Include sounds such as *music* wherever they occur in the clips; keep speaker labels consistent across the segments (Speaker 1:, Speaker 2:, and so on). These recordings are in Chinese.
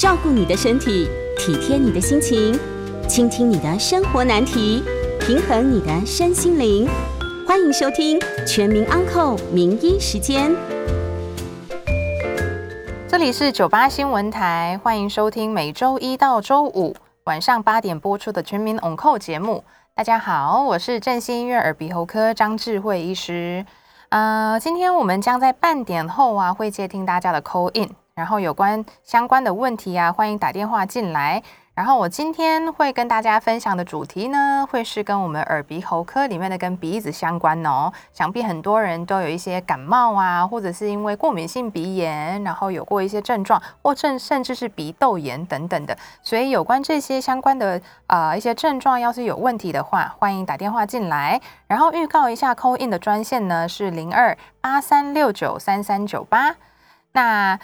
Speaker 1: 照顾你的身体，体贴你的心情，倾听你的生活难题，平衡你的身心灵。欢迎收听《全民安扣名医时间》。
Speaker 2: 这里是九八新闻台，欢迎收听每周一到周五晚上八点播出的《全民 On Call》节目。大家好，我是振兴医院耳鼻喉科张智慧医师。呃，今天我们将在半点后啊，会接听大家的 call in，然后有关相关的问题啊，欢迎打电话进来。然后我今天会跟大家分享的主题呢，会是跟我们耳鼻喉科里面的跟鼻子相关哦。想必很多人都有一些感冒啊，或者是因为过敏性鼻炎，然后有过一些症状，或甚甚至是鼻窦炎等等的。所以有关这些相关的啊一些症状，要是有问题的话，欢迎打电话进来。然后预告一下 c a in 的专线呢是零二八三六九三三九八。那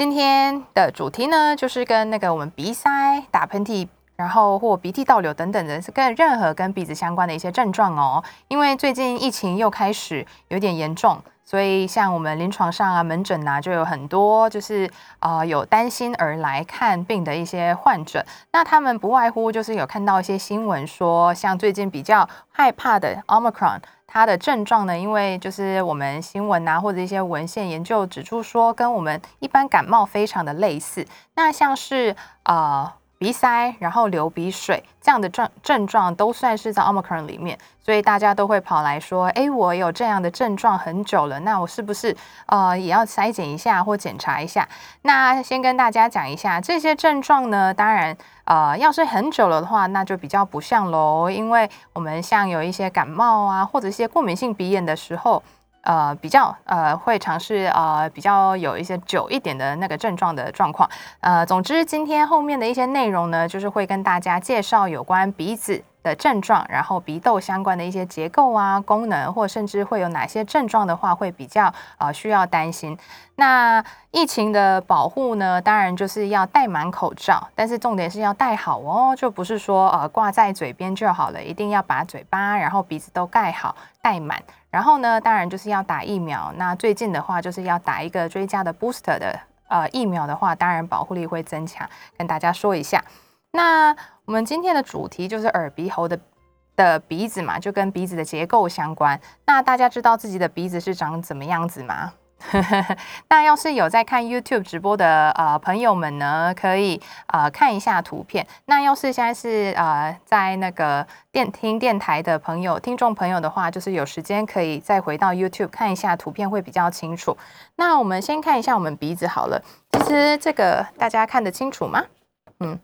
Speaker 2: 今天的主题呢，就是跟那个我们鼻塞、打喷嚏，然后或鼻涕倒流等等的，是跟任何跟鼻子相关的一些症状哦。因为最近疫情又开始有点严重，所以像我们临床上啊、门诊啊，就有很多就是啊有担心而来看病的一些患者。那他们不外乎就是有看到一些新闻说，像最近比较害怕的 Omicron。它的症状呢？因为就是我们新闻啊，或者一些文献研究指出说，跟我们一般感冒非常的类似。那像是呃。鼻塞，然后流鼻水这样的症症状都算是在 Omicron 里面，所以大家都会跑来说：“哎，我有这样的症状很久了，那我是不是呃也要筛检一下或检查一下？”那先跟大家讲一下这些症状呢，当然呃要是很久了的话，那就比较不像喽，因为我们像有一些感冒啊，或者一些过敏性鼻炎的时候。呃，比较呃会尝试呃比较有一些久一点的那个症状的状况。呃，总之今天后面的一些内容呢，就是会跟大家介绍有关鼻子。的症状，然后鼻窦相关的一些结构啊、功能，或甚至会有哪些症状的话，会比较啊需要担心。那疫情的保护呢，当然就是要戴满口罩，但是重点是要戴好哦，就不是说呃挂在嘴边就好了，一定要把嘴巴然后鼻子都盖好、戴满。然后呢，当然就是要打疫苗。那最近的话，就是要打一个追加的 booster 的呃疫苗的话，当然保护力会增强。跟大家说一下，那。我们今天的主题就是耳鼻喉的的鼻子嘛，就跟鼻子的结构相关。那大家知道自己的鼻子是长怎么样子吗？*laughs* 那要是有在看 YouTube 直播的呃朋友们呢，可以呃看一下图片。那要是现在是呃在那个电听电台的朋友、听众朋友的话，就是有时间可以再回到 YouTube 看一下图片，会比较清楚。那我们先看一下我们鼻子好了。其实这个大家看得清楚吗？嗯。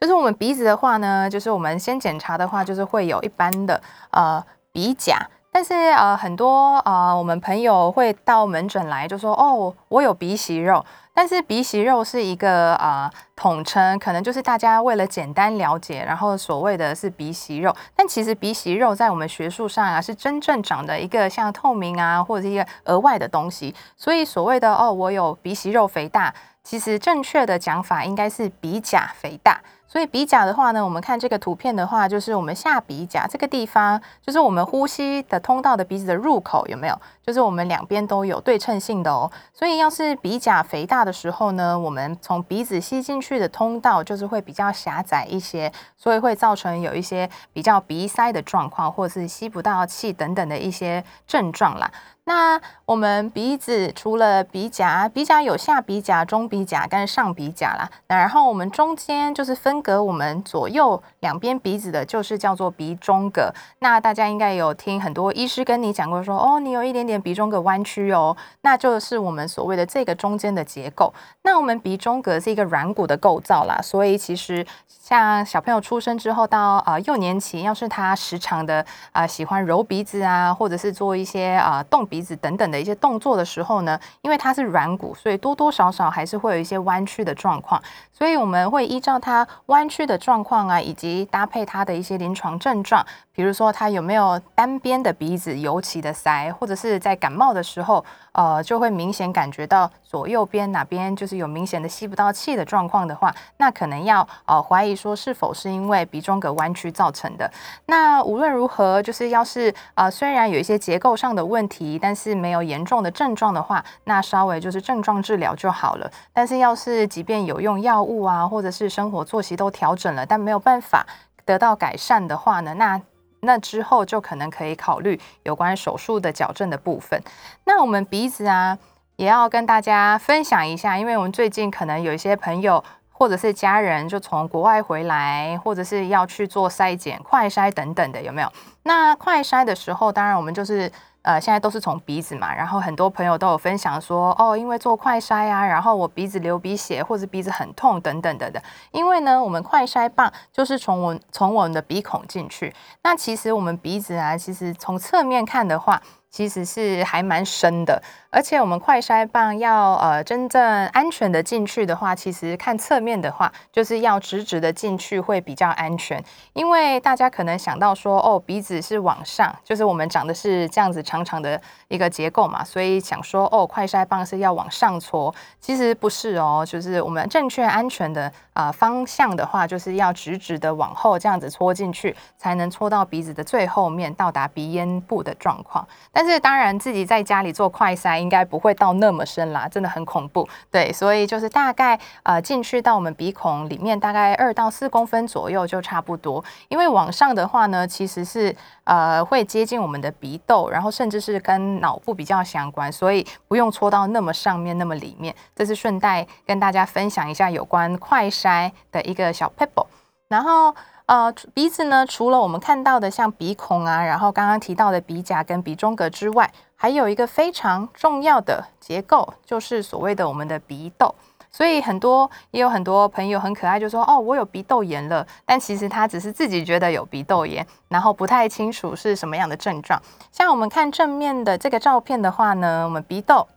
Speaker 2: 就是我们鼻子的话呢，就是我们先检查的话，就是会有一般的呃鼻甲，但是呃很多呃我们朋友会到门诊来就说哦我有鼻息肉，但是鼻息肉是一个呃统称，可能就是大家为了简单了解，然后所谓的是鼻息肉，但其实鼻息肉在我们学术上啊是真正长的一个像透明啊或者是一个额外的东西，所以所谓的哦我有鼻息肉肥大，其实正确的讲法应该是鼻甲肥大。所以鼻甲的话呢，我们看这个图片的话，就是我们下鼻甲这个地方，就是我们呼吸的通道的鼻子的入口，有没有？就是我们两边都有对称性的哦。所以要是鼻甲肥大的时候呢，我们从鼻子吸进去的通道就是会比较狭窄一些，所以会造成有一些比较鼻塞的状况，或者是吸不到气等等的一些症状啦。那我们鼻子除了鼻甲，鼻甲有下鼻甲、中鼻甲跟上鼻甲啦。那然后我们中间就是分隔我们左右两边鼻子的，就是叫做鼻中隔。那大家应该有听很多医师跟你讲过，说哦，你有一点点鼻中隔弯曲哦，那就是我们所谓的这个中间的结构。那我们鼻中隔是一个软骨的构造啦，所以其实像小朋友出生之后到呃幼年期，要是他时常的啊喜欢揉鼻子啊，或者是做一些啊动鼻。子等等的一些动作的时候呢，因为它是软骨，所以多多少少还是会有一些弯曲的状况。所以我们会依照它弯曲的状况啊，以及搭配它的一些临床症状，比如说他有没有单边的鼻子尤其的塞，或者是在感冒的时候呃，就会明显感觉到左右边哪边就是有明显的吸不到气的状况的话，那可能要呃怀疑说是否是因为鼻中隔弯曲造成的。那无论如何，就是要是呃虽然有一些结构上的问题，但是没有严重的症状的话，那稍微就是症状治疗就好了。但是要是即便有用药物啊，或者是生活作息都调整了，但没有办法得到改善的话呢，那那之后就可能可以考虑有关手术的矫正的部分。那我们鼻子啊，也要跟大家分享一下，因为我们最近可能有一些朋友或者是家人就从国外回来，或者是要去做筛检、快筛等等的，有没有？那快筛的时候，当然我们就是。呃，现在都是从鼻子嘛，然后很多朋友都有分享说，哦，因为做快筛啊，然后我鼻子流鼻血或者鼻子很痛等等等等。因为呢，我们快筛棒就是从我从我们的鼻孔进去，那其实我们鼻子啊，其实从侧面看的话。其实是还蛮深的，而且我们快筛棒要呃真正安全的进去的话，其实看侧面的话，就是要直直的进去会比较安全。因为大家可能想到说，哦，鼻子是往上，就是我们长的是这样子长长的一个结构嘛，所以想说，哦，快筛棒是要往上搓，其实不是哦，就是我们正确安全的啊方向的话，就是要直直的往后这样子搓进去，才能搓到鼻子的最后面，到达鼻咽部的状况。但但是当然，自己在家里做快筛应该不会到那么深啦，真的很恐怖。对，所以就是大概呃进去到我们鼻孔里面大概二到四公分左右就差不多。因为往上的话呢，其实是呃会接近我们的鼻窦，然后甚至是跟脑部比较相关，所以不用戳到那么上面那么里面。这是顺带跟大家分享一下有关快筛的一个小 pebble，然后。呃，鼻子呢，除了我们看到的像鼻孔啊，然后刚刚提到的鼻甲跟鼻中隔之外，还有一个非常重要的结构，就是所谓的我们的鼻窦。所以很多也有很多朋友很可爱，就说哦，我有鼻窦炎了，但其实他只是自己觉得有鼻窦炎，然后不太清楚是什么样的症状。像我们看正面的这个照片的话呢，我们鼻窦。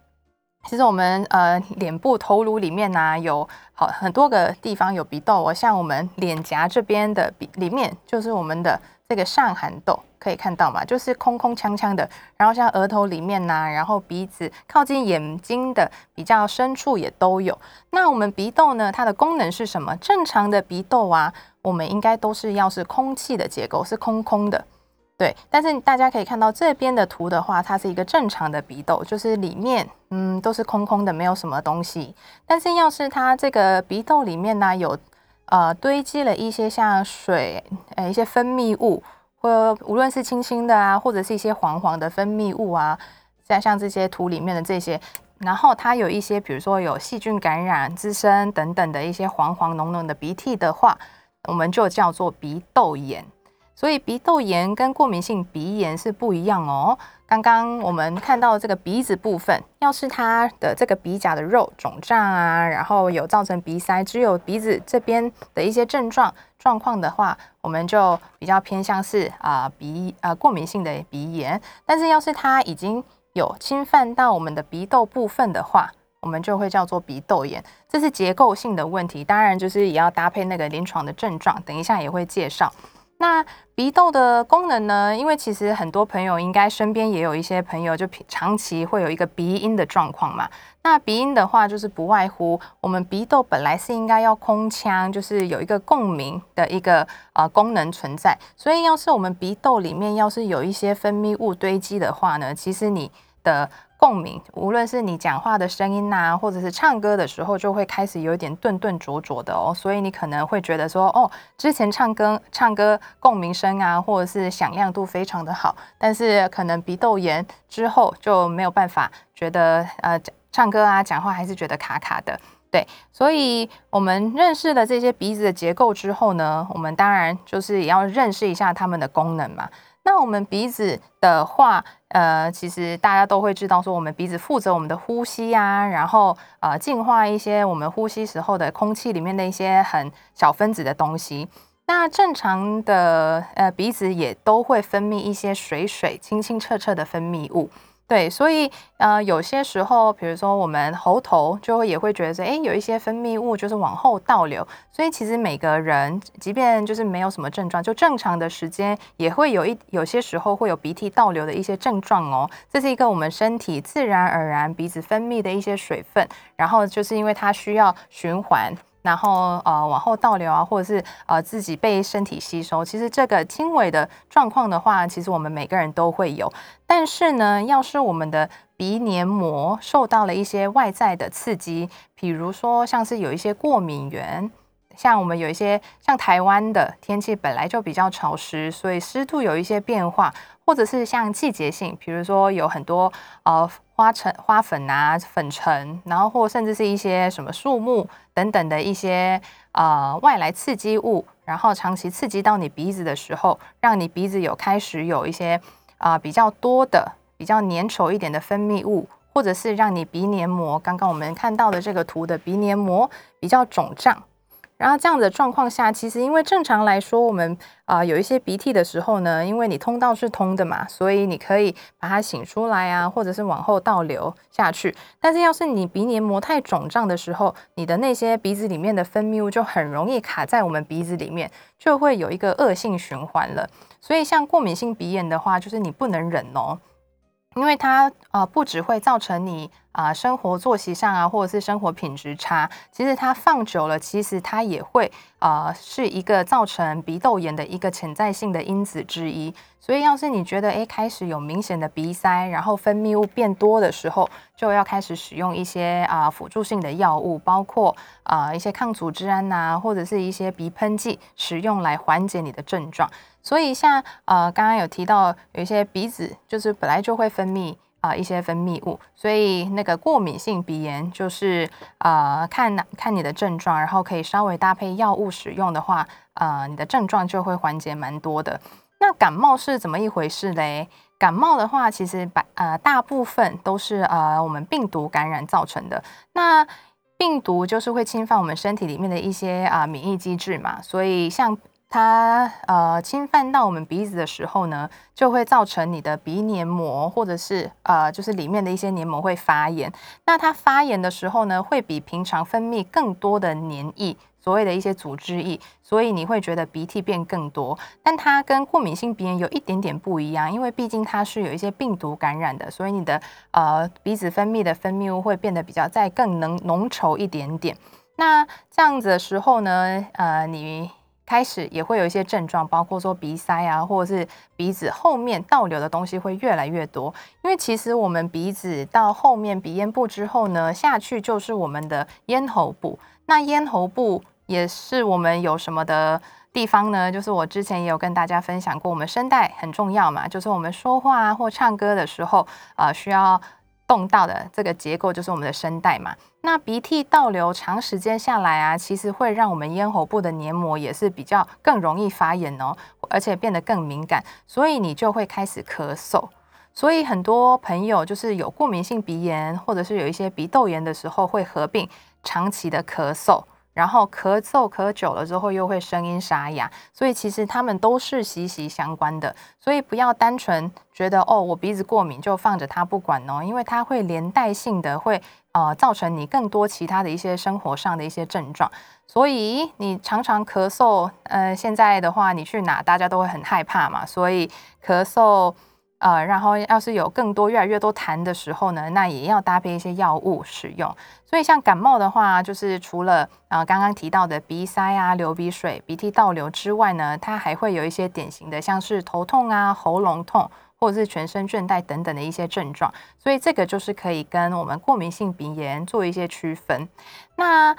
Speaker 2: 其实我们呃脸部头颅里面呢有好很多个地方有鼻窦哦，像我们脸颊这边的鼻里面就是我们的这个上颌窦，可以看到嘛，就是空空锵锵的。然后像额头里面呐，然后鼻子靠近眼睛的比较深处也都有。那我们鼻窦呢，它的功能是什么？正常的鼻窦啊，我们应该都是要是空气的结构，是空空的。对，但是大家可以看到这边的图的话，它是一个正常的鼻窦，就是里面嗯都是空空的，没有什么东西。但是要是它这个鼻窦里面呢有呃堆积了一些像水呃一些分泌物，或无论是清清的啊，或者是一些黄黄的分泌物啊，像像这些图里面的这些，然后它有一些比如说有细菌感染滋生等等的一些黄黄浓浓的鼻涕的话，我们就叫做鼻窦炎。所以鼻窦炎跟过敏性鼻炎是不一样哦。刚刚我们看到这个鼻子部分，要是它的这个鼻甲的肉肿胀啊，然后有造成鼻塞，只有鼻子这边的一些症状状况的话，我们就比较偏向是啊鼻啊过敏性的鼻炎。但是要是它已经有侵犯到我们的鼻窦部分的话，我们就会叫做鼻窦炎。这是结构性的问题，当然就是也要搭配那个临床的症状，等一下也会介绍。那鼻窦的功能呢？因为其实很多朋友应该身边也有一些朋友，就长期会有一个鼻音的状况嘛。那鼻音的话，就是不外乎我们鼻窦本来是应该要空腔，就是有一个共鸣的一个呃功能存在。所以要是我们鼻窦里面要是有一些分泌物堆积的话呢，其实你的共鸣，无论是你讲话的声音呐，或者是唱歌的时候，就会开始有一点顿顿浊浊的哦。所以你可能会觉得说，哦，之前唱歌唱歌共鸣声啊，或者是响亮度非常的好，但是可能鼻窦炎之后就没有办法觉得呃唱歌啊讲话还是觉得卡卡的。对，所以我们认识了这些鼻子的结构之后呢，我们当然就是也要认识一下它们的功能嘛。那我们鼻子的话，呃，其实大家都会知道，说我们鼻子负责我们的呼吸啊，然后呃，净化一些我们呼吸时候的空气里面的一些很小分子的东西。那正常的呃鼻子也都会分泌一些水水清清澈澈的分泌物。对，所以呃，有些时候，比如说我们喉头就会也会觉得，哎，有一些分泌物就是往后倒流。所以其实每个人，即便就是没有什么症状，就正常的时间，也会有一有些时候会有鼻涕倒流的一些症状哦。这是一个我们身体自然而然鼻子分泌的一些水分，然后就是因为它需要循环。然后呃往后倒流啊，或者是呃自己被身体吸收，其实这个轻微的状况的话，其实我们每个人都会有。但是呢，要是我们的鼻黏膜受到了一些外在的刺激，比如说像是有一些过敏源，像我们有一些像台湾的天气本来就比较潮湿，所以湿度有一些变化，或者是像季节性，比如说有很多呃。花尘、花粉啊、粉尘，然后或甚至是一些什么树木等等的一些呃外来刺激物，然后长期刺激到你鼻子的时候，让你鼻子有开始有一些啊比较多的、比较粘稠一点的分泌物，或者是让你鼻黏膜，刚刚我们看到的这个图的鼻黏膜比较肿胀。然后这样的状况下，其实因为正常来说，我们啊有一些鼻涕的时候呢，因为你通道是通的嘛，所以你可以把它擤出来啊，或者是往后倒流下去。但是要是你鼻黏膜太肿胀的时候，你的那些鼻子里面的分泌物就很容易卡在我们鼻子里面，就会有一个恶性循环了。所以像过敏性鼻炎的话，就是你不能忍哦。因为它呃不只会造成你啊生活作息上啊或者是生活品质差，其实它放久了，其实它也会啊是一个造成鼻窦炎的一个潜在性的因子之一。所以要是你觉得诶开始有明显的鼻塞，然后分泌物变多的时候，就要开始使用一些啊辅助性的药物，包括啊一些抗组织胺呐，或者是一些鼻喷剂，使用来缓解你的症状。所以像呃刚刚有提到有一些鼻子就是本来就会分泌啊一些分泌物，所以那个过敏性鼻炎就是呃看看你的症状，然后可以稍微搭配药物使用的话，呃你的症状就会缓解蛮多的。那感冒是怎么一回事嘞？感冒的话，其实百呃大部分都是呃我们病毒感染造成的。那病毒就是会侵犯我们身体里面的一些啊免疫机制嘛，所以像。它呃侵犯到我们鼻子的时候呢，就会造成你的鼻黏膜或者是呃就是里面的一些黏膜会发炎。那它发炎的时候呢，会比平常分泌更多的黏液，所谓的一些组织液，所以你会觉得鼻涕变更多。但它跟过敏性鼻炎有一点点不一样，因为毕竟它是有一些病毒感染的，所以你的呃鼻子分泌的分泌物会变得比较再更能浓稠一点点。那这样子的时候呢，呃你。开始也会有一些症状，包括说鼻塞啊，或者是鼻子后面倒流的东西会越来越多。因为其实我们鼻子到后面鼻咽部之后呢，下去就是我们的咽喉部。那咽喉部也是我们有什么的地方呢？就是我之前也有跟大家分享过，我们声带很重要嘛，就是我们说话或唱歌的时候，呃，需要。碰到的这个结构就是我们的声带嘛。那鼻涕倒流长时间下来啊，其实会让我们咽喉部的黏膜也是比较更容易发炎哦，而且变得更敏感，所以你就会开始咳嗽。所以很多朋友就是有过敏性鼻炎，或者是有一些鼻窦炎的时候，会合并长期的咳嗽。然后咳嗽咳久了之后又会声音沙哑，所以其实他们都是息息相关的。所以不要单纯觉得哦，我鼻子过敏就放着它不管哦，因为它会连带性的会呃造成你更多其他的一些生活上的一些症状。所以你常常咳嗽，呃，现在的话你去哪大家都会很害怕嘛，所以咳嗽。呃，然后要是有更多越来越多痰的时候呢，那也要搭配一些药物使用。所以像感冒的话，就是除了呃刚刚提到的鼻塞啊、流鼻水、鼻涕倒流之外呢，它还会有一些典型的，像是头痛啊、喉咙痛，或者是全身倦怠等等的一些症状。所以这个就是可以跟我们过敏性鼻炎做一些区分。那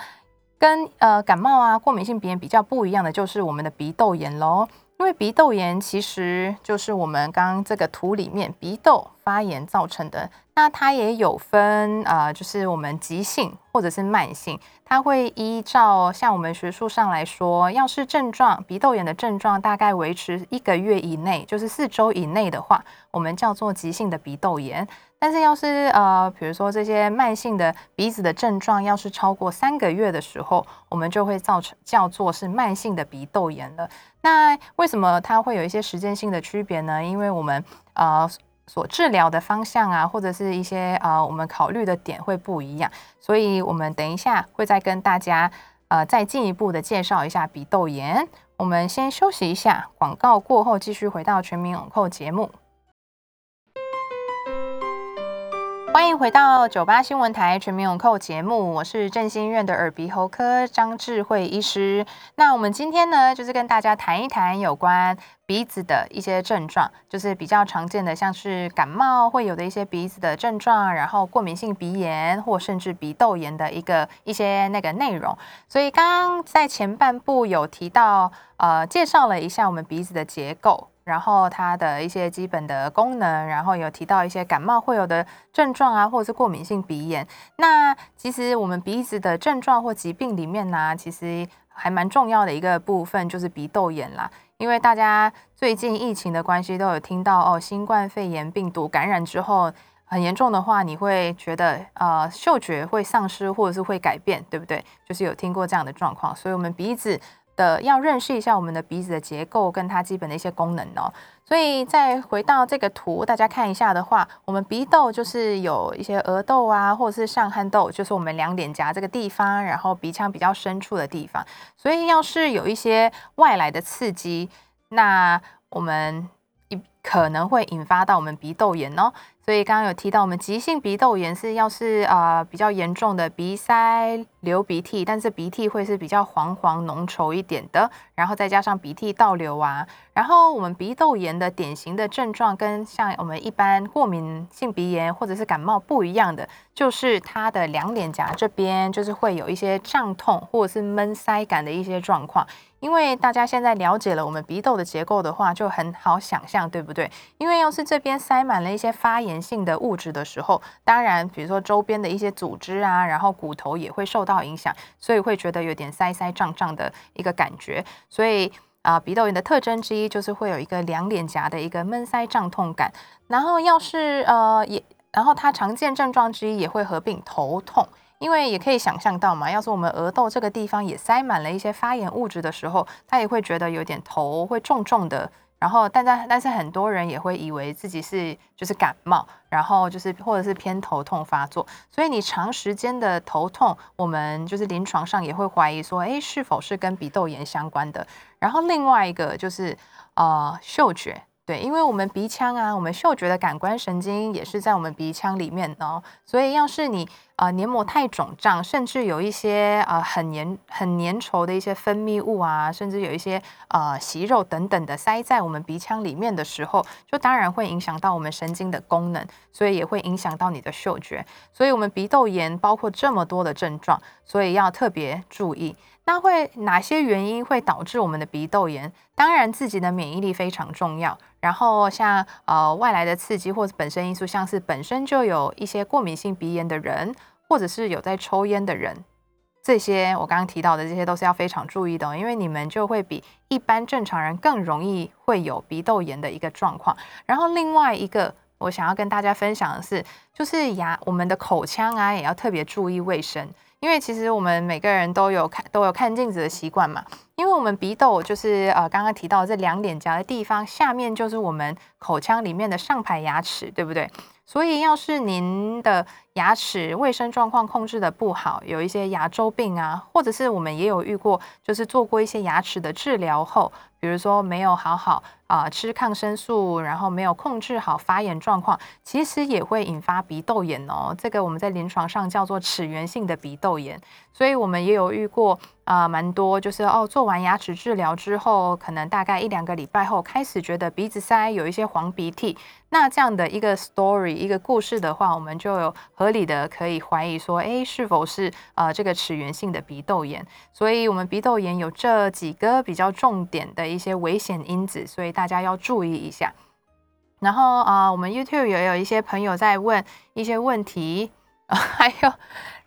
Speaker 2: 跟呃感冒啊、过敏性鼻炎比较不一样的，就是我们的鼻窦炎喽。因为鼻窦炎其实就是我们刚刚这个图里面鼻窦发炎造成的，那它也有分啊，就是我们急性或者是慢性，它会依照像我们学术上来说，要是症状鼻窦炎的症状大概维持一个月以内，就是四周以内的话，我们叫做急性的鼻窦炎。但是要是呃，比如说这些慢性的鼻子的症状，要是超过三个月的时候，我们就会造成叫做是慢性的鼻窦炎了。那为什么它会有一些时间性的区别呢？因为我们呃所治疗的方向啊，或者是一些呃我们考虑的点会不一样，所以我们等一下会再跟大家呃再进一步的介绍一下鼻窦炎。我们先休息一下，广告过后继续回到全民永扣节目。欢迎回到九八新闻台全民永扣节目，我是振兴院的耳鼻喉科张智慧医师。那我们今天呢，就是跟大家谈一谈有关鼻子的一些症状，就是比较常见的，像是感冒会有的一些鼻子的症状，然后过敏性鼻炎或甚至鼻窦炎的一个一些那个内容。所以刚刚在前半部有提到，呃，介绍了一下我们鼻子的结构。然后它的一些基本的功能，然后有提到一些感冒会有的症状啊，或者是过敏性鼻炎。那其实我们鼻子的症状或疾病里面呢，其实还蛮重要的一个部分就是鼻窦炎啦。因为大家最近疫情的关系，都有听到哦，新冠肺炎病毒感染之后很严重的话，你会觉得呃嗅觉会丧失或者是会改变，对不对？就是有听过这样的状况，所以我们鼻子。的要认识一下我们的鼻子的结构跟它基本的一些功能哦，所以再回到这个图，大家看一下的话，我们鼻窦就是有一些额窦啊，或者是上颌窦，就是我们两脸颊这个地方，然后鼻腔比较深处的地方。所以要是有一些外来的刺激，那我们一可能会引发到我们鼻窦炎哦。所以刚刚有提到，我们急性鼻窦炎是要是啊比较严重的鼻塞、流鼻涕，但是鼻涕会是比较黄黄浓稠一点的，然后再加上鼻涕倒流啊。然后我们鼻窦炎的典型的症状跟像我们一般过敏性鼻炎或者是感冒不一样的，就是它的两脸颊这边就是会有一些胀痛或者是闷塞感的一些状况。因为大家现在了解了我们鼻窦的结构的话，就很好想象，对不对？因为要是这边塞满了一些发炎性的物质的时候，当然，比如说周边的一些组织啊，然后骨头也会受到影响，所以会觉得有点塞塞胀胀的一个感觉。所以啊，鼻窦炎的特征之一就是会有一个两脸颊的一个闷塞胀痛感。然后要是呃也，然后它常见症状之一也会合并头痛。因为也可以想象到嘛，要是我们额窦这个地方也塞满了一些发炎物质的时候，他也会觉得有点头会重重的。然后，但在但是很多人也会以为自己是就是感冒，然后就是或者是偏头痛发作。所以你长时间的头痛，我们就是临床上也会怀疑说，哎，是否是跟鼻窦炎相关的？然后另外一个就是呃嗅觉。对，因为我们鼻腔啊，我们嗅觉的感官神经也是在我们鼻腔里面哦，所以要是你呃黏膜太肿胀，甚至有一些呃很粘很粘稠的一些分泌物啊，甚至有一些呃息肉等等的塞在我们鼻腔里面的时候，就当然会影响到我们神经的功能，所以也会影响到你的嗅觉。所以，我们鼻窦炎包括这么多的症状，所以要特别注意。那会哪些原因会导致我们的鼻窦炎？当然，自己的免疫力非常重要。然后像呃外来的刺激或者本身因素，像是本身就有一些过敏性鼻炎的人，或者是有在抽烟的人，这些我刚刚提到的这些都是要非常注意的，因为你们就会比一般正常人更容易会有鼻窦炎的一个状况。然后另外一个我想要跟大家分享的是，就是牙我们的口腔啊也要特别注意卫生。因为其实我们每个人都有看都有看镜子的习惯嘛，因为我们鼻窦就是呃刚刚提到这两脸颊的地方，下面就是我们口腔里面的上排牙齿，对不对？所以要是您的牙齿卫生状况控制的不好，有一些牙周病啊，或者是我们也有遇过，就是做过一些牙齿的治疗后，比如说没有好好。啊，吃抗生素，然后没有控制好发炎状况，其实也会引发鼻窦炎哦。这个我们在临床上叫做齿源性的鼻窦炎，所以我们也有遇过啊，蛮多就是哦，做完牙齿治疗之后，可能大概一两个礼拜后，开始觉得鼻子塞，有一些黄鼻涕。那这样的一个 story 一个故事的话，我们就有合理的可以怀疑说，哎，是否是呃这个齿源性的鼻窦炎？所以，我们鼻窦炎有这几个比较重点的一些危险因子，所以大家要注意一下。然后啊，我们 YouTube 也有一些朋友在问一些问题，*laughs* 还有，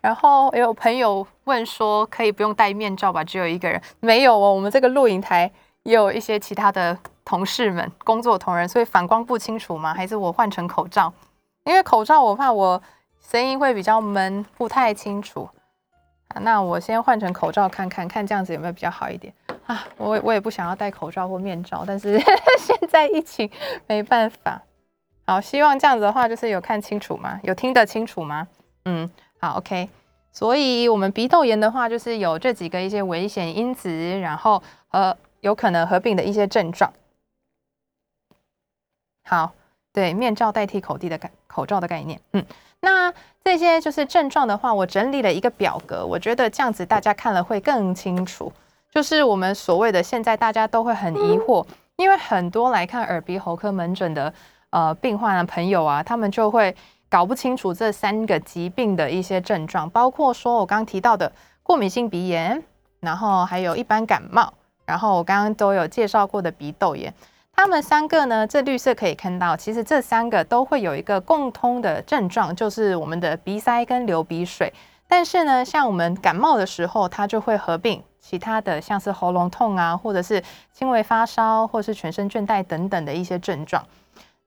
Speaker 2: 然后也有朋友问说，可以不用戴面罩吧？只有一个人没有哦。我们这个录影台也有一些其他的。同事们，工作同仁，所以反光不清楚吗？还是我换成口罩？因为口罩我怕我声音会比较闷，不太清楚。那我先换成口罩看看，看这样子有没有比较好一点啊？我我也不想要戴口罩或面罩，但是 *laughs* 现在疫情没办法。好，希望这样子的话，就是有看清楚吗？有听得清楚吗？嗯，好，OK。所以，我们鼻窦炎的话，就是有这几个一些危险因子，然后呃，有可能合并的一些症状。好，对，面罩代替口地的概口罩的概念，嗯，那这些就是症状的话，我整理了一个表格，我觉得这样子大家看了会更清楚。就是我们所谓的现在大家都会很疑惑，因为很多来看耳鼻喉科门诊的。呃，病患的朋友啊，他们就会搞不清楚这三个疾病的一些症状，包括说我刚刚提到的过敏性鼻炎，然后还有一般感冒，然后我刚刚都有介绍过的鼻窦炎，他们三个呢，这绿色可以看到，其实这三个都会有一个共通的症状，就是我们的鼻塞跟流鼻水。但是呢，像我们感冒的时候，它就会合并其他的，像是喉咙痛啊，或者是轻微发烧，或是全身倦怠等等的一些症状。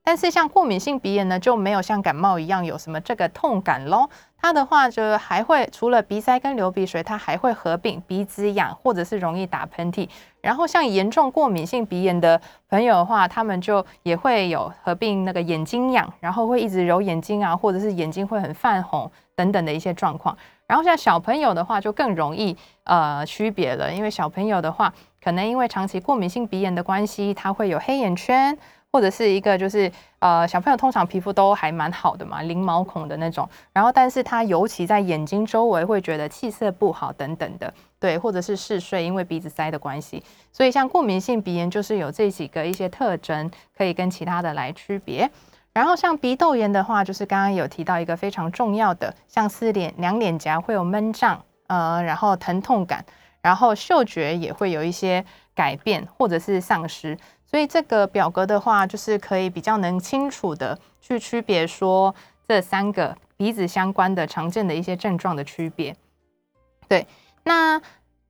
Speaker 2: 但是像过敏性鼻炎呢，就没有像感冒一样有什么这个痛感咯。它的话就还会除了鼻塞跟流鼻水，它还会合并鼻子痒或者是容易打喷嚏。然后像严重过敏性鼻炎的朋友的话，他们就也会有合并那个眼睛痒，然后会一直揉眼睛啊，或者是眼睛会很泛红等等的一些状况。然后像小朋友的话，就更容易呃区别了，因为小朋友的话，可能因为长期过敏性鼻炎的关系，他会有黑眼圈。或者是一个就是呃小朋友通常皮肤都还蛮好的嘛，零毛孔的那种，然后但是他尤其在眼睛周围会觉得气色不好等等的，对，或者是嗜睡，因为鼻子塞的关系，所以像过敏性鼻炎就是有这几个一些特征可以跟其他的来区别。然后像鼻窦炎的话，就是刚刚有提到一个非常重要的，像四脸两脸颊会有闷胀，呃，然后疼痛感，然后嗅觉也会有一些改变或者是丧失。所以这个表格的话，就是可以比较能清楚的去区别说这三个鼻子相关的常见的一些症状的区别。对，那。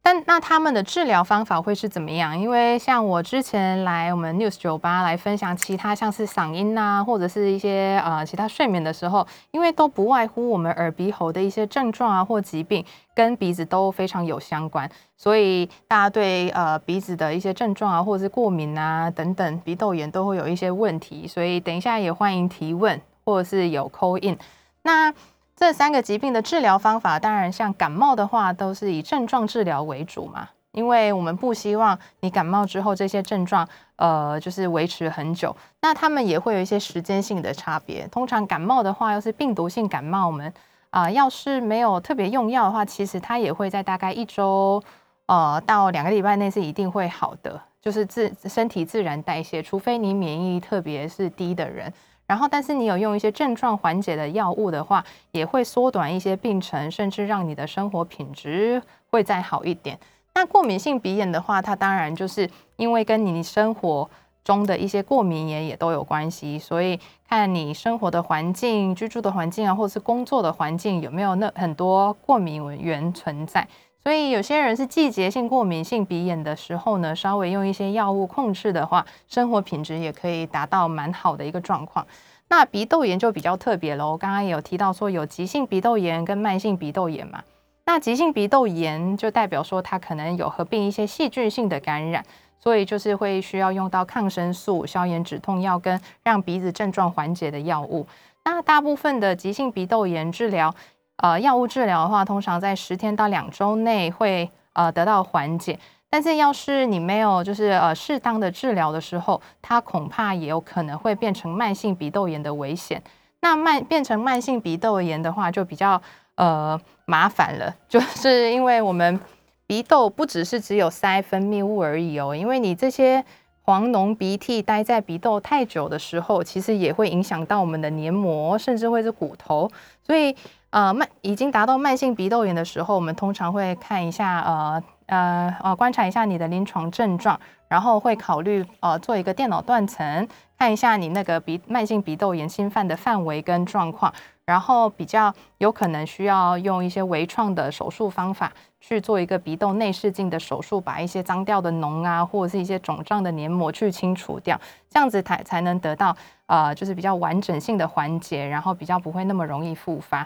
Speaker 2: 但那他们的治疗方法会是怎么样？因为像我之前来我们 News 酒吧来分享其他像是嗓音啊，或者是一些呃其他睡眠的时候，因为都不外乎我们耳鼻喉的一些症状啊或疾病，跟鼻子都非常有相关，所以大家对呃鼻子的一些症状啊，或者是过敏啊等等鼻窦炎都会有一些问题，所以等一下也欢迎提问或者是有 call in。那这三个疾病的治疗方法，当然像感冒的话，都是以症状治疗为主嘛，因为我们不希望你感冒之后这些症状，呃，就是维持很久。那他们也会有一些时间性的差别。通常感冒的话，要是病毒性感冒，我们啊，要是没有特别用药的话，其实它也会在大概一周，呃，到两个礼拜内是一定会好的，就是自身体自然代谢，除非你免疫力特别是低的人。然后，但是你有用一些症状缓解的药物的话，也会缩短一些病程，甚至让你的生活品质会再好一点。那过敏性鼻炎的话，它当然就是因为跟你生活中的一些过敏源也都有关系，所以看你生活的环境、居住的环境啊，或者是工作的环境有没有那很多过敏源存在。所以有些人是季节性过敏性鼻炎的时候呢，稍微用一些药物控制的话，生活品质也可以达到蛮好的一个状况。那鼻窦炎就比较特别喽，刚刚也有提到说有急性鼻窦炎跟慢性鼻窦炎嘛。那急性鼻窦炎就代表说它可能有合并一些细菌性的感染，所以就是会需要用到抗生素、消炎止痛药跟让鼻子症状缓解的药物。那大部分的急性鼻窦炎治疗。呃，药物治疗的话，通常在十天到两周内会呃得到缓解。但是要是你没有就是呃适当的治疗的时候，它恐怕也有可能会变成慢性鼻窦炎的危险。那慢变成慢性鼻窦炎的话，就比较呃麻烦了，*laughs* 就是因为我们鼻窦不只是只有塞分泌物而已哦，因为你这些黄脓鼻涕待在鼻窦太久的时候，其实也会影响到我们的黏膜，甚至会是骨头，所以。呃，慢已经达到慢性鼻窦炎的时候，我们通常会看一下，呃呃呃，观察一下你的临床症状，然后会考虑呃做一个电脑断层，看一下你那个鼻慢性鼻窦炎侵犯的范围跟状况，然后比较有可能需要用一些微创的手术方法去做一个鼻窦内视镜的手术，把一些脏掉的脓啊，或者是一些肿胀的黏膜去清除掉，这样子才才能得到呃就是比较完整性的缓解，然后比较不会那么容易复发。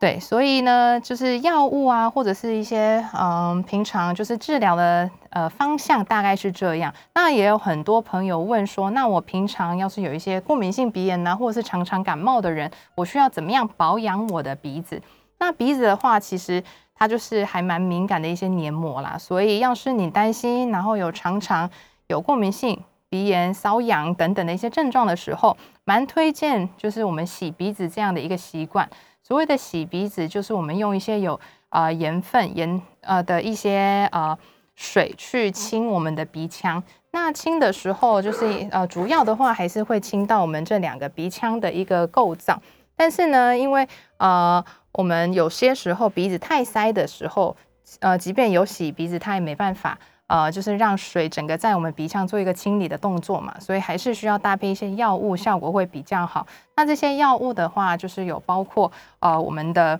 Speaker 2: 对，所以呢，就是药物啊，或者是一些嗯，平常就是治疗的呃方向大概是这样。那也有很多朋友问说，那我平常要是有一些过敏性鼻炎呐，或者是常常感冒的人，我需要怎么样保养我的鼻子？那鼻子的话，其实它就是还蛮敏感的一些黏膜啦，所以要是你担心，然后有常常有过敏性鼻炎、瘙痒等等的一些症状的时候，蛮推荐就是我们洗鼻子这样的一个习惯。所谓的洗鼻子，就是我们用一些有啊盐分盐呃的一些呃水去清我们的鼻腔。那清的时候，就是呃主要的话还是会清到我们这两个鼻腔的一个构造。但是呢，因为呃我们有些时候鼻子太塞的时候，呃即便有洗鼻子，它也没办法。呃，就是让水整个在我们鼻腔做一个清理的动作嘛，所以还是需要搭配一些药物，效果会比较好。那这些药物的话，就是有包括呃我们的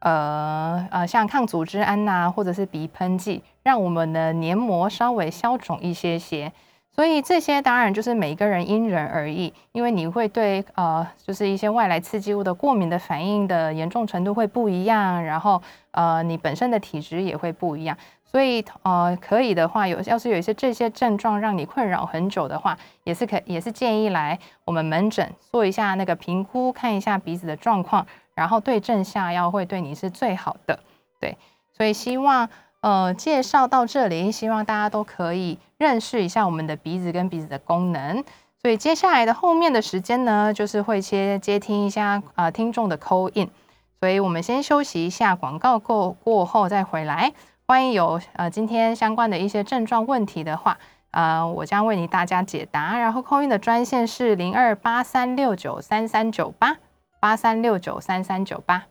Speaker 2: 呃呃像抗组织胺呐，或者是鼻喷剂，让我们的黏膜稍微消肿一些些。所以这些当然就是每个人因人而异，因为你会对呃就是一些外来刺激物的过敏的反应的严重程度会不一样，然后呃你本身的体质也会不一样。所以，呃，可以的话，有要是有一些这些症状让你困扰很久的话，也是可也是建议来我们门诊做一下那个评估，看一下鼻子的状况，然后对症下药会对你是最好的。对，所以希望呃介绍到这里，希望大家都可以认识一下我们的鼻子跟鼻子的功能。所以接下来的后面的时间呢，就是会先接听一下啊听众的 call in。所以我们先休息一下，广告过过后再回来。欢迎有呃今天相关的一些症状问题的话，呃，我将为你大家解答。然后扣音的专线是零二八三六九三三九八八三六九三三九八。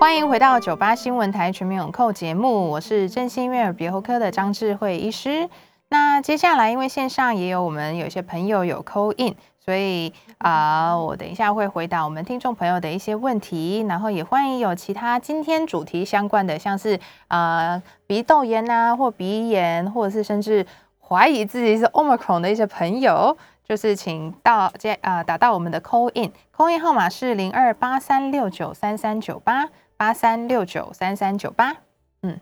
Speaker 2: 欢迎回到九八新闻台全民永扣节目，我是振兴悦耳鼻喉科的张智慧医师。那接下来因为线上也有我们有些朋友有扣 in。所以啊，我等一下会回答我们听众朋友的一些问题，然后也欢迎有其他今天主题相关的，像是啊鼻窦炎啊，或鼻炎，或者是甚至怀疑自己是 Omicron 的一些朋友，就是请到接啊打到我们的 call in，call in 号码是零二八三六九三三九八八三六九三三九八。嗯，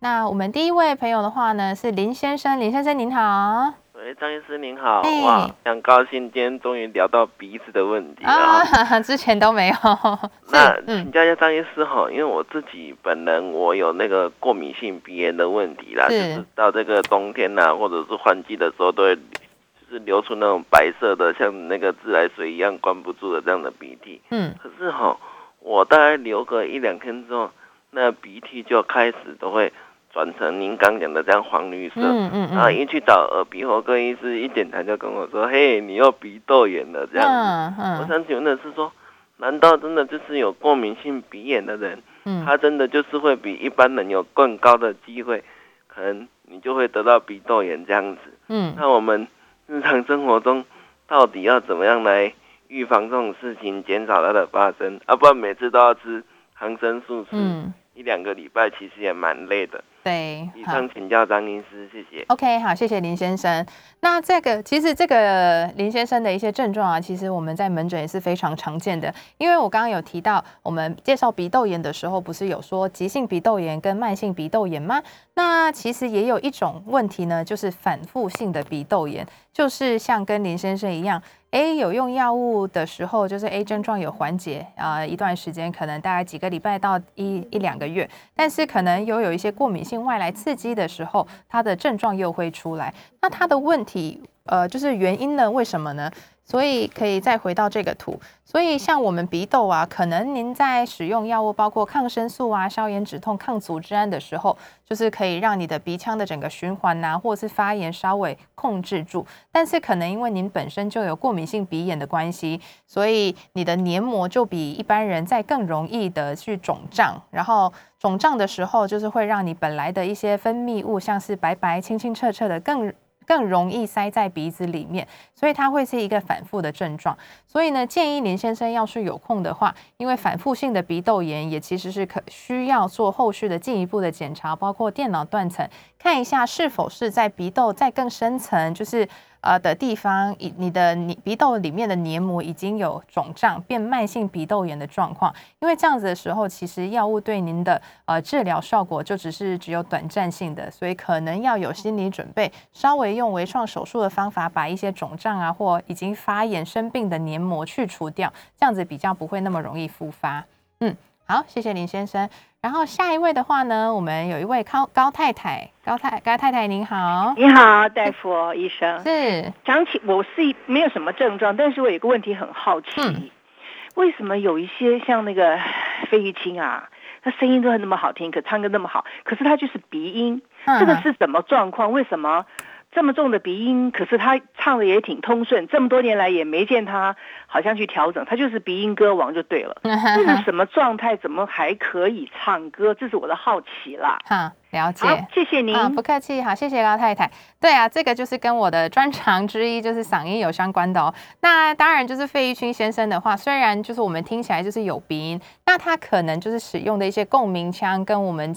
Speaker 2: 那我们第一位朋友的话呢是林先生，林先生您好。
Speaker 3: 喂，张医师您好，哇，很高兴今天终于聊到鼻子的问题了，
Speaker 2: 之前都没有。*laughs*
Speaker 3: 那请教一下张医师哈，因为我自己本人我有那个过敏性鼻炎的问题啦，就是到这个冬天呐，或者是换季的时候，都会就是流出那种白色的，像那个自来水一样关不住的这样的鼻涕。嗯，可是哈，我大概流个一两天之后，那鼻涕就开始都会。转成您刚讲的这样黄绿色，嗯嗯然后一去找耳鼻喉科医师一点他就跟我说：“嘿，你又鼻窦炎了。”这样，嗯嗯。我想请问的是说，难道真的就是有过敏性鼻炎的人，嗯，他真的就是会比一般人有更高的机会，可能你就会得到鼻窦炎这样子？嗯，那我们日常生活中到底要怎么样来预防这种事情，减少它的发生？啊，不然每次都要吃抗生素，嗯，一两个礼拜，其实也蛮累的。
Speaker 2: 对，
Speaker 3: 以上请教张医师，谢谢。
Speaker 2: OK，好，谢谢林先生。那这个其实这个林先生的一些症状啊，其实我们在门诊也是非常常见的。因为我刚刚有提到，我们介绍鼻窦炎的时候，不是有说急性鼻窦炎跟慢性鼻窦炎吗？那其实也有一种问题呢，就是反复性的鼻窦炎，就是像跟林先生一样。A 有用药物的时候，就是 A 症状有缓解啊，一段时间可能大概几个礼拜到一一两个月，但是可能又有一些过敏性外来刺激的时候，它的症状又会出来。那它的问题，呃，就是原因呢？为什么呢？所以可以再回到这个图，所以像我们鼻窦啊，可能您在使用药物，包括抗生素啊、消炎止痛、抗组织胺的时候，就是可以让你的鼻腔的整个循环呐，或者是发炎稍微控制住。但是可能因为您本身就有过敏性鼻炎的关系，所以你的黏膜就比一般人在更容易的去肿胀，然后肿胀的时候，就是会让你本来的一些分泌物，像是白白、清清澈澈的更。更容易塞在鼻子里面，所以它会是一个反复的症状。所以呢，建议林先生要是有空的话，因为反复性的鼻窦炎也其实是可需要做后续的进一步的检查，包括电脑断层，看一下是否是在鼻窦再更深层，就是呃的地方，你你的你鼻窦里面的黏膜已经有肿胀，变慢性鼻窦炎的状况。因为这样子的时候，其实药物对您的呃治疗效果就只是只有短暂性的，所以可能要有心理准备，稍微用微创手术的方法把一些肿胀啊或已经发炎生病的黏膜去除掉，这样子比较不会那么容易复发。嗯，好，谢谢林先生。然后下一位的话呢，我们有一位高高太太，高太高太太您好，
Speaker 4: 你好，大夫医生。
Speaker 2: 是，
Speaker 4: 讲起我是没有什么症状，但是我有个问题很好奇，为什么有一些像那个费玉清啊，他声音都很那么好听，可唱歌那么好，可是他就是鼻音，这个是什么状况？为什么？这么重的鼻音，可是他唱的也挺通顺，这么多年来也没见他好像去调整，他就是鼻音歌王就对了。*laughs* 这是什么状态？怎么还可以唱歌？这是我的好奇啦。
Speaker 2: 哈，了解。
Speaker 4: 好，谢谢您。
Speaker 2: 不客气。好，谢谢高太太。对啊，这个就是跟我的专长之一，就是嗓音有相关的哦。那当然就是费玉清先生的话，虽然就是我们听起来就是有鼻音，那他可能就是使用的一些共鸣腔跟我们。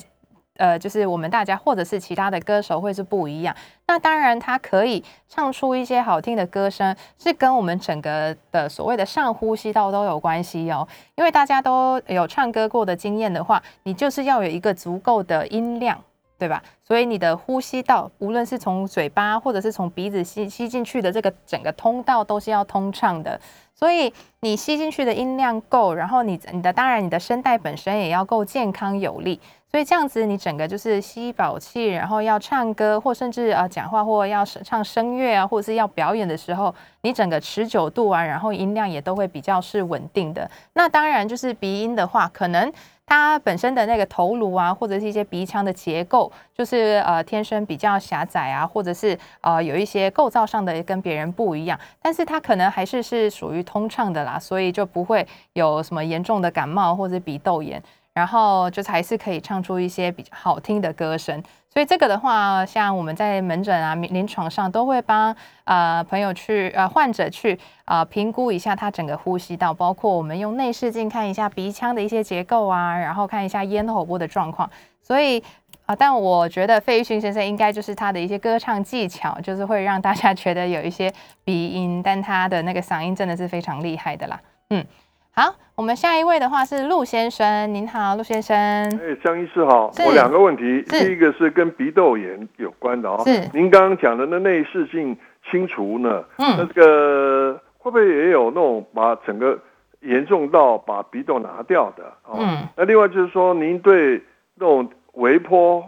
Speaker 2: 呃，就是我们大家或者是其他的歌手会是不一样。那当然，他可以唱出一些好听的歌声，是跟我们整个的所谓的上呼吸道都有关系哦。因为大家都有唱歌过的经验的话，你就是要有一个足够的音量，对吧？所以你的呼吸道，无论是从嘴巴或者是从鼻子吸吸进去的这个整个通道，都是要通畅的。所以你吸进去的音量够，然后你你的当然你的声带本身也要够健康有力。所以这样子，你整个就是吸饱气，然后要唱歌，或甚至啊讲话，或要唱声乐啊，或者是要表演的时候，你整个持久度啊，然后音量也都会比较是稳定的。那当然就是鼻音的话，可能它本身的那个头颅啊，或者是一些鼻腔的结构，就是呃天生比较狭窄啊，或者是呃有一些构造上的跟别人不一样，但是它可能还是是属于通畅的啦，所以就不会有什么严重的感冒或者鼻窦炎。然后就是还是可以唱出一些比较好听的歌声，所以这个的话，像我们在门诊啊、临床上都会帮呃朋友去呃患者去啊评估一下他整个呼吸道，包括我们用内视镜看一下鼻腔的一些结构啊，然后看一下咽喉部的状况。所以啊，但我觉得费玉清先生应该就是他的一些歌唱技巧，就是会让大家觉得有一些鼻音，但他的那个嗓音真的是非常厉害的啦，嗯。好，我们下一位的话是陆先生，您好，陆先生。
Speaker 5: 哎，江医师好，我两个问题，第一个是跟鼻窦炎有关的哦。
Speaker 2: 是。
Speaker 5: 您刚刚讲的那内视镜清除呢？嗯。那这个会不会也有那种把整个严重到把鼻窦拿掉的？嗯。那另外就是说，您对那种微波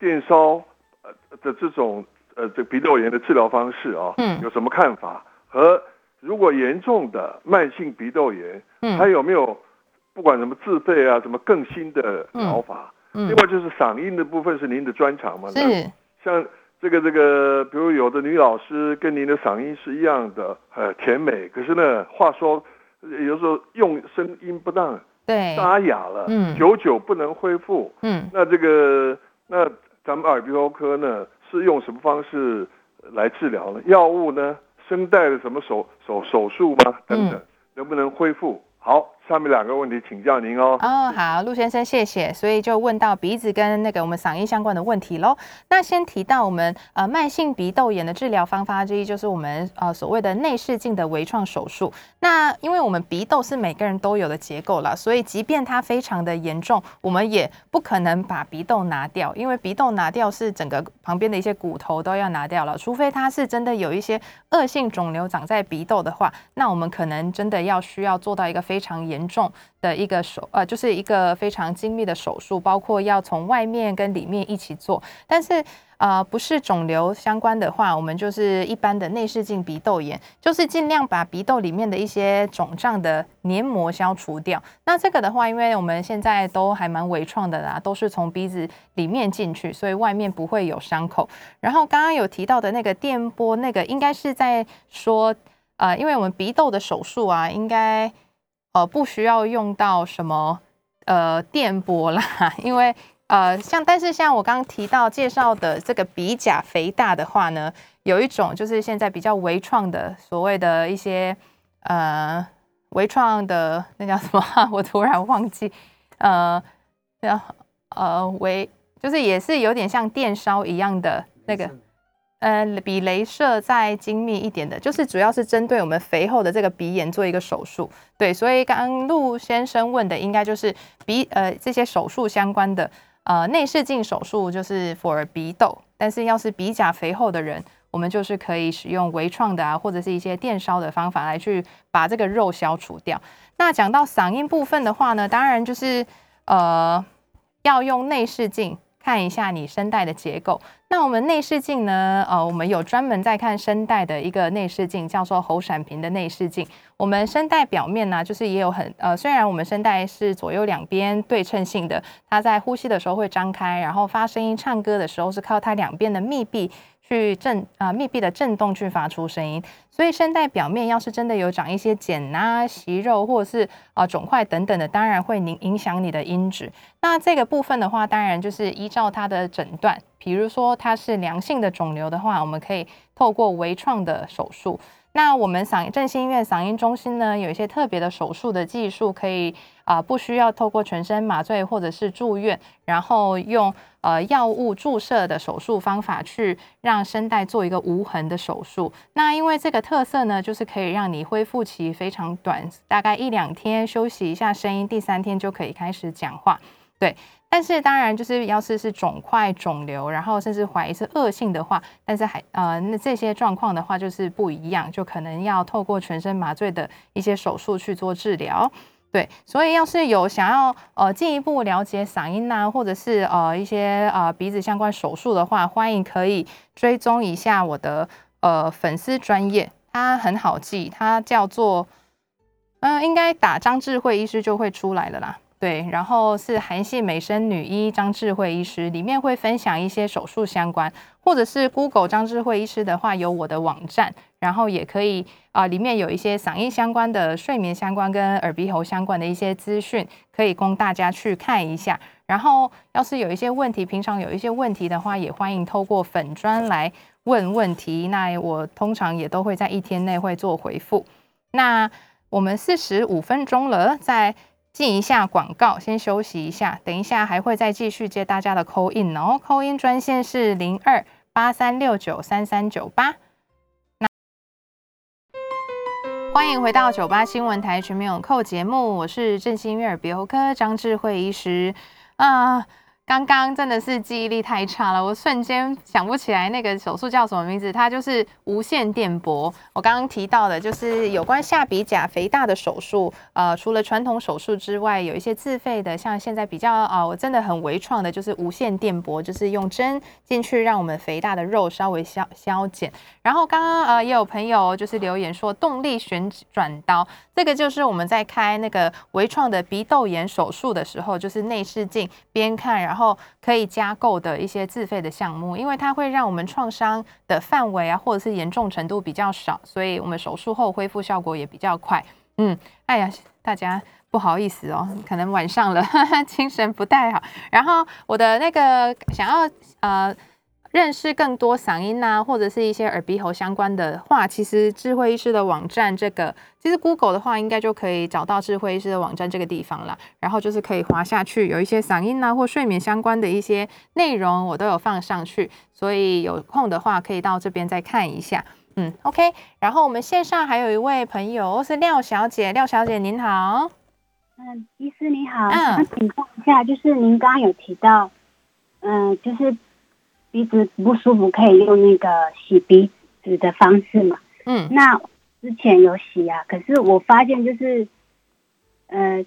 Speaker 5: 电烧呃的这种呃这鼻窦炎的治疗方式啊，嗯，有什么看法？和如果严重的慢性鼻窦炎，嗯，还有没有不管什么自费啊，什么更新的疗法？嗯，另外就是嗓音的部分是您的专长嘛？
Speaker 2: 是。
Speaker 5: 像这个这个，比如有的女老师跟您的嗓音是一样的，呃，甜美。可是呢，话说有时候用声音不当，
Speaker 2: 对，
Speaker 5: 沙哑了，嗯，久久不能恢复，嗯，那这个那咱们耳鼻喉科呢是用什么方式来治疗呢？药物呢？声带的什么手手手术吗？等等，能不能恢复？好。上面两个问题请教您哦。
Speaker 2: 哦，好，陆先生，谢谢。所以就问到鼻子跟那个我们嗓音相关的问题喽。那先提到我们呃慢性鼻窦炎的治疗方法之一，就是我们呃所谓的内视镜的微创手术。那因为我们鼻窦是每个人都有的结构了，所以即便它非常的严重，我们也不可能把鼻窦拿掉，因为鼻窦拿掉是整个旁边的一些骨头都要拿掉了，除非它是真的有一些恶性肿瘤长在鼻窦的话，那我们可能真的要需要做到一个非常严。严重的一个手，呃，就是一个非常精密的手术，包括要从外面跟里面一起做。但是，呃，不是肿瘤相关的话，我们就是一般的内视镜鼻窦炎，就是尽量把鼻窦里面的一些肿胀的黏膜消除掉。那这个的话，因为我们现在都还蛮微创的啦，都是从鼻子里面进去，所以外面不会有伤口。然后刚刚有提到的那个电波，那个应该是在说，呃，因为我们鼻窦的手术啊，应该。呃，不需要用到什么呃电波啦，*laughs* 因为呃像，但是像我刚刚提到介绍的这个鼻甲肥大的话呢，有一种就是现在比较微创的所谓的一些呃微创的那叫什么？*laughs* 我突然忘记呃叫呃微，就是也是有点像电烧一样的那个呃比镭射再精密一点的，就是主要是针对我们肥厚的这个鼻炎做一个手术。对，所以刚刚陆先生问的应该就是鼻呃这些手术相关的呃内视镜手术，就是 for 鼻窦。但是要是鼻甲肥厚的人，我们就是可以使用微创的啊，或者是一些电烧的方法来去把这个肉消除掉。那讲到嗓音部分的话呢，当然就是呃要用内视镜。看一下你声带的结构。那我们内视镜呢？呃，我们有专门在看声带的一个内视镜，叫做喉闪屏的内视镜。我们声带表面呢，就是也有很呃，虽然我们声带是左右两边对称性的，它在呼吸的时候会张开，然后发声音、唱歌的时候是靠它两边的密闭。去震啊密闭的震动去发出声音，所以声带表面要是真的有长一些茧啊、息肉或者是啊肿块等等的，当然会影影响你的音质。那这个部分的话，当然就是依照它的诊断，比如说它是良性的肿瘤的话，我们可以透过微创的手术。那我们嗓振兴医院嗓音中心呢，有一些特别的手术的技术，可以啊不需要透过全身麻醉或者是住院，然后用。呃，药物注射的手术方法去让声带做一个无痕的手术。那因为这个特色呢，就是可以让你恢复期非常短，大概一两天休息一下声音，第三天就可以开始讲话。对，但是当然就是要是是肿块、肿瘤，然后甚至怀疑是恶性的话，但是还呃那这些状况的话就是不一样，就可能要透过全身麻醉的一些手术去做治疗。对，所以要是有想要呃进一步了解嗓音呐，或者是呃一些呃鼻子相关手术的话，欢迎可以追踪一下我的呃粉丝专业，它很好记，它叫做嗯，应该打张智慧医师就会出来了啦。对，然后是韩系美声女医张智慧医师，里面会分享一些手术相关，或者是 Google 张智慧医师的话，有我的网站，然后也可以啊，里面有一些嗓音相关的、睡眠相关跟耳鼻喉相关的一些资讯，可以供大家去看一下。然后要是有一些问题，平常有一些问题的话，也欢迎透过粉砖来问问题，那我通常也都会在一天内会做回复。那我们四十五分钟了，在。进一下广告，先休息一下，等一下还会再继续接大家的 call in 哦。call in 专线是零二八三六九三三九八。那欢迎回到九八新闻台全民有扣节目，我是振兴悦耳鼻喉科张智慧医师啊。刚刚真的是记忆力太差了，我瞬间想不起来那个手术叫什么名字。它就是无线电波。我刚刚提到的就是有关下鼻甲肥大的手术。呃，除了传统手术之外，有一些自费的，像现在比较啊，我真的很微创的，就是无线电波，就是用针进去让我们肥大的肉稍微消消减。然后刚刚呃也有朋友就是留言说动力旋转刀，这个就是我们在开那个微创的鼻窦炎手术的时候，就是内视镜边看然后。后可以加购的一些自费的项目，因为它会让我们创伤的范围啊，或者是严重程度比较少，所以我们手术后恢复效果也比较快。嗯，哎呀，大家不好意思哦，可能晚上了，*laughs* 精神不太好。然后我的那个想要呃。认识更多嗓音呐，或者是一些耳鼻喉相关的话，其实智慧医师的网站这个，其实 Google 的话应该就可以找到智慧医师的网站这个地方了。然后就是可以滑下去，有一些嗓音呐或睡眠相关的一些内容，我都有放上去，所以有空的话可以到这边再看一下。嗯，OK。然后我们线上还有一位朋友是廖小姐，廖小姐您好。
Speaker 6: 嗯，医师你好，想请问一下，就是您刚刚有提到，嗯，就是。鼻子不舒服可以用那个洗鼻子的方式嘛？嗯，那之前有洗啊，可是我发现就是，呃，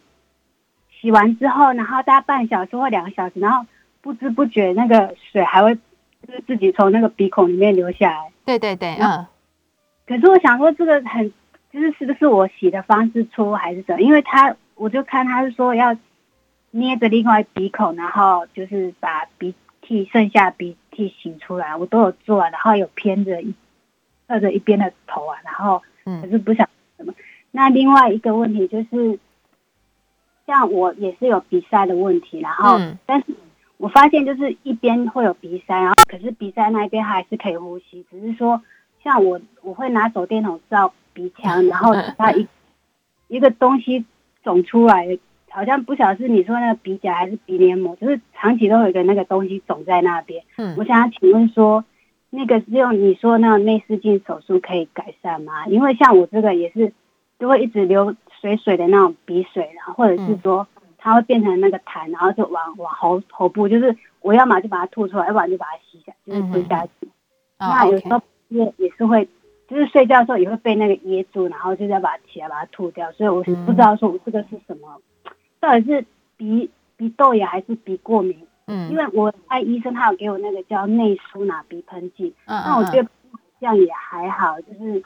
Speaker 6: 洗完之后，然后大概半小时或两个小时，然后不知不觉那个水还会就是自己从那个鼻孔里面流下来。
Speaker 2: 对对对，嗯。
Speaker 6: 可是我想说，这个很就是是不是我洗的方式错还是怎么？因为他我就看他是说要捏着另外鼻孔，然后就是把鼻涕剩下鼻。涕擤出来，我都有做，然后有偏着一侧着一边的头啊，然后可是不想什么。那另外一个问题就是，像我也是有鼻塞的问题，然后但是我发现就是一边会有鼻塞，然后可是鼻塞那一边还是可以呼吸，只是说像我我会拿手电筒照鼻腔，*laughs* 然后它一一个东西肿出来。好像不晓得是你说那个鼻甲还是鼻黏膜，就是长期都有一个那个东西肿在那边。嗯，我想要请问说，那个是用你说那种内视镜手术可以改善吗？因为像我这个也是，就会一直流水水的那种鼻水，然后或者是说它会变成那个痰，然后就往往喉喉部，就是我要么就把它吐出来，要不然就把它吸下，就是吞下去。那有时候也也是会，就是睡觉的时候也会被那个噎住，然后就要把它起来把它吐掉。所以我是不知道说我这个是什么，到底是鼻鼻窦炎还是鼻过敏？嗯，因为我爱医生，他有给我那个叫内舒拿鼻喷剂，嗯那我觉得这样也还好，就是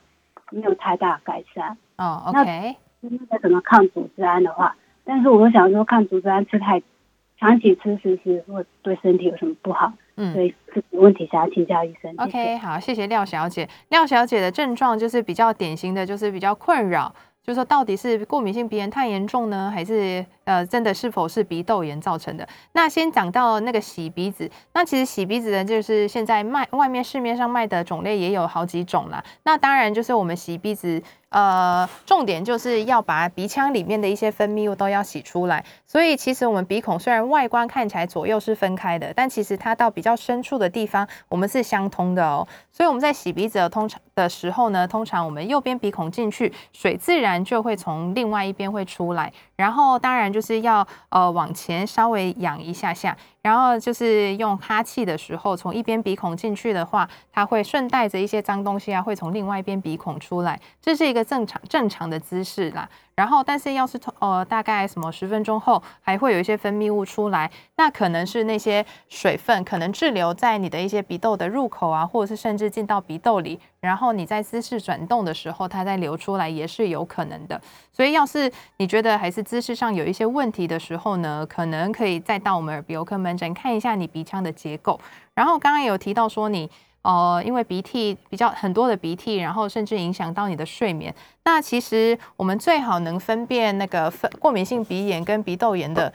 Speaker 6: 没有太大改善。
Speaker 2: 哦，OK。
Speaker 6: 那那个什么抗组织胺的话，但是我想说抗组织胺吃太，长期吃是是会对身体有什么不好？嗯，所以这个问题想要请教医生。
Speaker 2: OK，好，谢谢廖小姐。廖小姐的症状就是比较典型的就是比较困扰。就是说到底是过敏性鼻炎太严重呢，还是呃真的是否是鼻窦炎造成的？那先讲到那个洗鼻子，那其实洗鼻子的就是现在卖外面市面上卖的种类也有好几种啦。那当然就是我们洗鼻子。呃，重点就是要把鼻腔里面的一些分泌物都要洗出来。所以其实我们鼻孔虽然外观看起来左右是分开的，但其实它到比较深处的地方，我们是相通的哦。所以我们在洗鼻子的通常的时候呢，通常我们右边鼻孔进去，水自然就会从另外一边会出来。然后当然就是要呃往前稍微仰一下下。然后就是用哈气的时候，从一边鼻孔进去的话，它会顺带着一些脏东西啊，会从另外一边鼻孔出来，这是一个正常正常的姿势啦。然后，但是要是从呃大概什么十分钟后，还会有一些分泌物出来，那可能是那些水分可能滞留在你的一些鼻窦的入口啊，或者是甚至进到鼻窦里，然后你在姿势转动的时候，它再流出来也是有可能的。所以，要是你觉得还是姿势上有一些问题的时候呢，可能可以再到我们耳鼻喉科门看一下你鼻腔的结构。然后刚刚有提到说你。呃，因为鼻涕比较很多的鼻涕，然后甚至影响到你的睡眠。那其实我们最好能分辨那个分过敏性鼻炎跟鼻窦炎的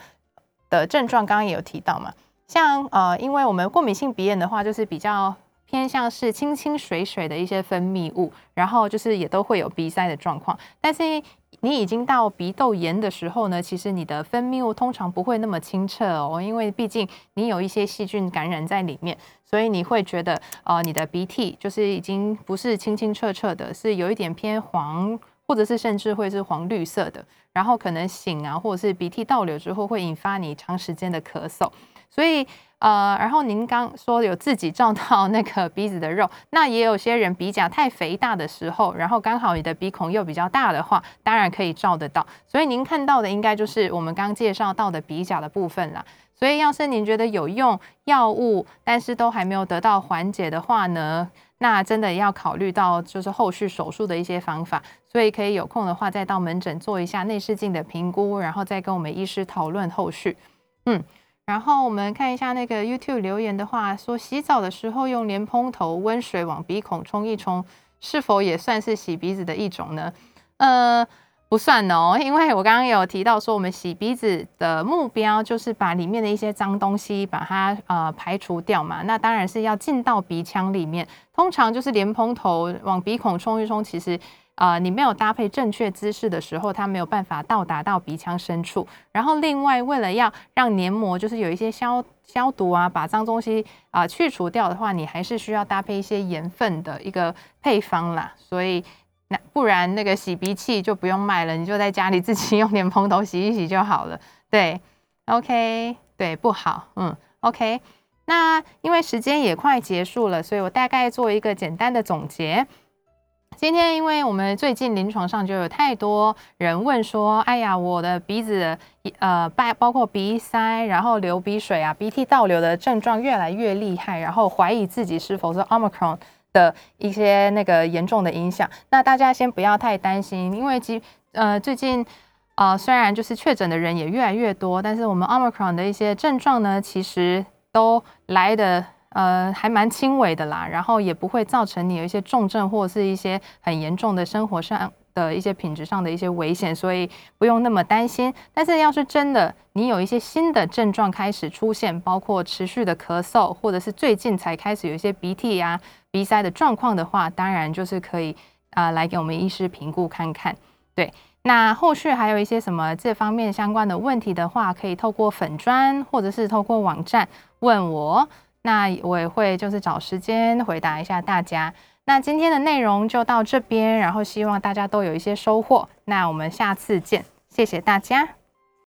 Speaker 2: 的症状，刚刚也有提到嘛。像呃，因为我们过敏性鼻炎的话，就是比较偏向是清清水水的一些分泌物，然后就是也都会有鼻塞的状况。但是你已经到鼻窦炎的时候呢，其实你的分泌物通常不会那么清澈哦，因为毕竟你有一些细菌感染在里面，所以你会觉得呃，你的鼻涕就是已经不是清清澈澈的，是有一点偏黄，或者是甚至会是黄绿色的，然后可能醒啊，或者是鼻涕倒流之后会引发你长时间的咳嗽，所以。呃，然后您刚说有自己照到那个鼻子的肉，那也有些人鼻甲太肥大的时候，然后刚好你的鼻孔又比较大的话，当然可以照得到。所以您看到的应该就是我们刚介绍到的鼻甲的部分啦。所以要是您觉得有用药物，但是都还没有得到缓解的话呢，那真的要考虑到就是后续手术的一些方法。所以可以有空的话再到门诊做一下内视镜的评估，然后再跟我们医师讨论后续。嗯。然后我们看一下那个 YouTube 留言的话，说洗澡的时候用莲蓬头温水往鼻孔冲一冲，是否也算是洗鼻子的一种呢？呃，不算哦，因为我刚刚有提到说，我们洗鼻子的目标就是把里面的一些脏东西把它呃排除掉嘛。那当然是要进到鼻腔里面，通常就是莲蓬头往鼻孔冲一冲，其实。啊，你没有搭配正确姿势的时候，它没有办法到达到鼻腔深处。然后另外，为了要让黏膜就是有一些消消毒啊，把脏东西啊去除掉的话，你还是需要搭配一些盐分的一个配方啦。所以那不然那个洗鼻器就不用卖了，你就在家里自己 *laughs* 用莲蓬头洗一洗就好了。对，OK，对，不好，嗯，OK。那因为时间也快结束了，所以我大概做一个简单的总结。今天，因为我们最近临床上就有太多人问说：“哎呀，我的鼻子呃，包包括鼻塞，然后流鼻水啊，鼻涕倒流的症状越来越厉害，然后怀疑自己是否是 Omicron 的一些那个严重的影响。”那大家先不要太担心，因为其呃最近呃虽然就是确诊的人也越来越多，但是我们 Omicron 的一些症状呢，其实都来的。呃，还蛮轻微的啦，然后也不会造成你有一些重症或者是一些很严重的生活上的一些品质上的一些危险，所以不用那么担心。但是要是真的你有一些新的症状开始出现，包括持续的咳嗽，或者是最近才开始有一些鼻涕呀、鼻塞的状况的话，当然就是可以啊来给我们医师评估看看。对，那后续还有一些什么这方面相关的问题的话，可以透过粉砖或者是透过网站问我。那我也会就是找时间回答一下大家。那今天的内容就到这边，然后希望大家都有一些收获。那我们下次见，谢谢大家。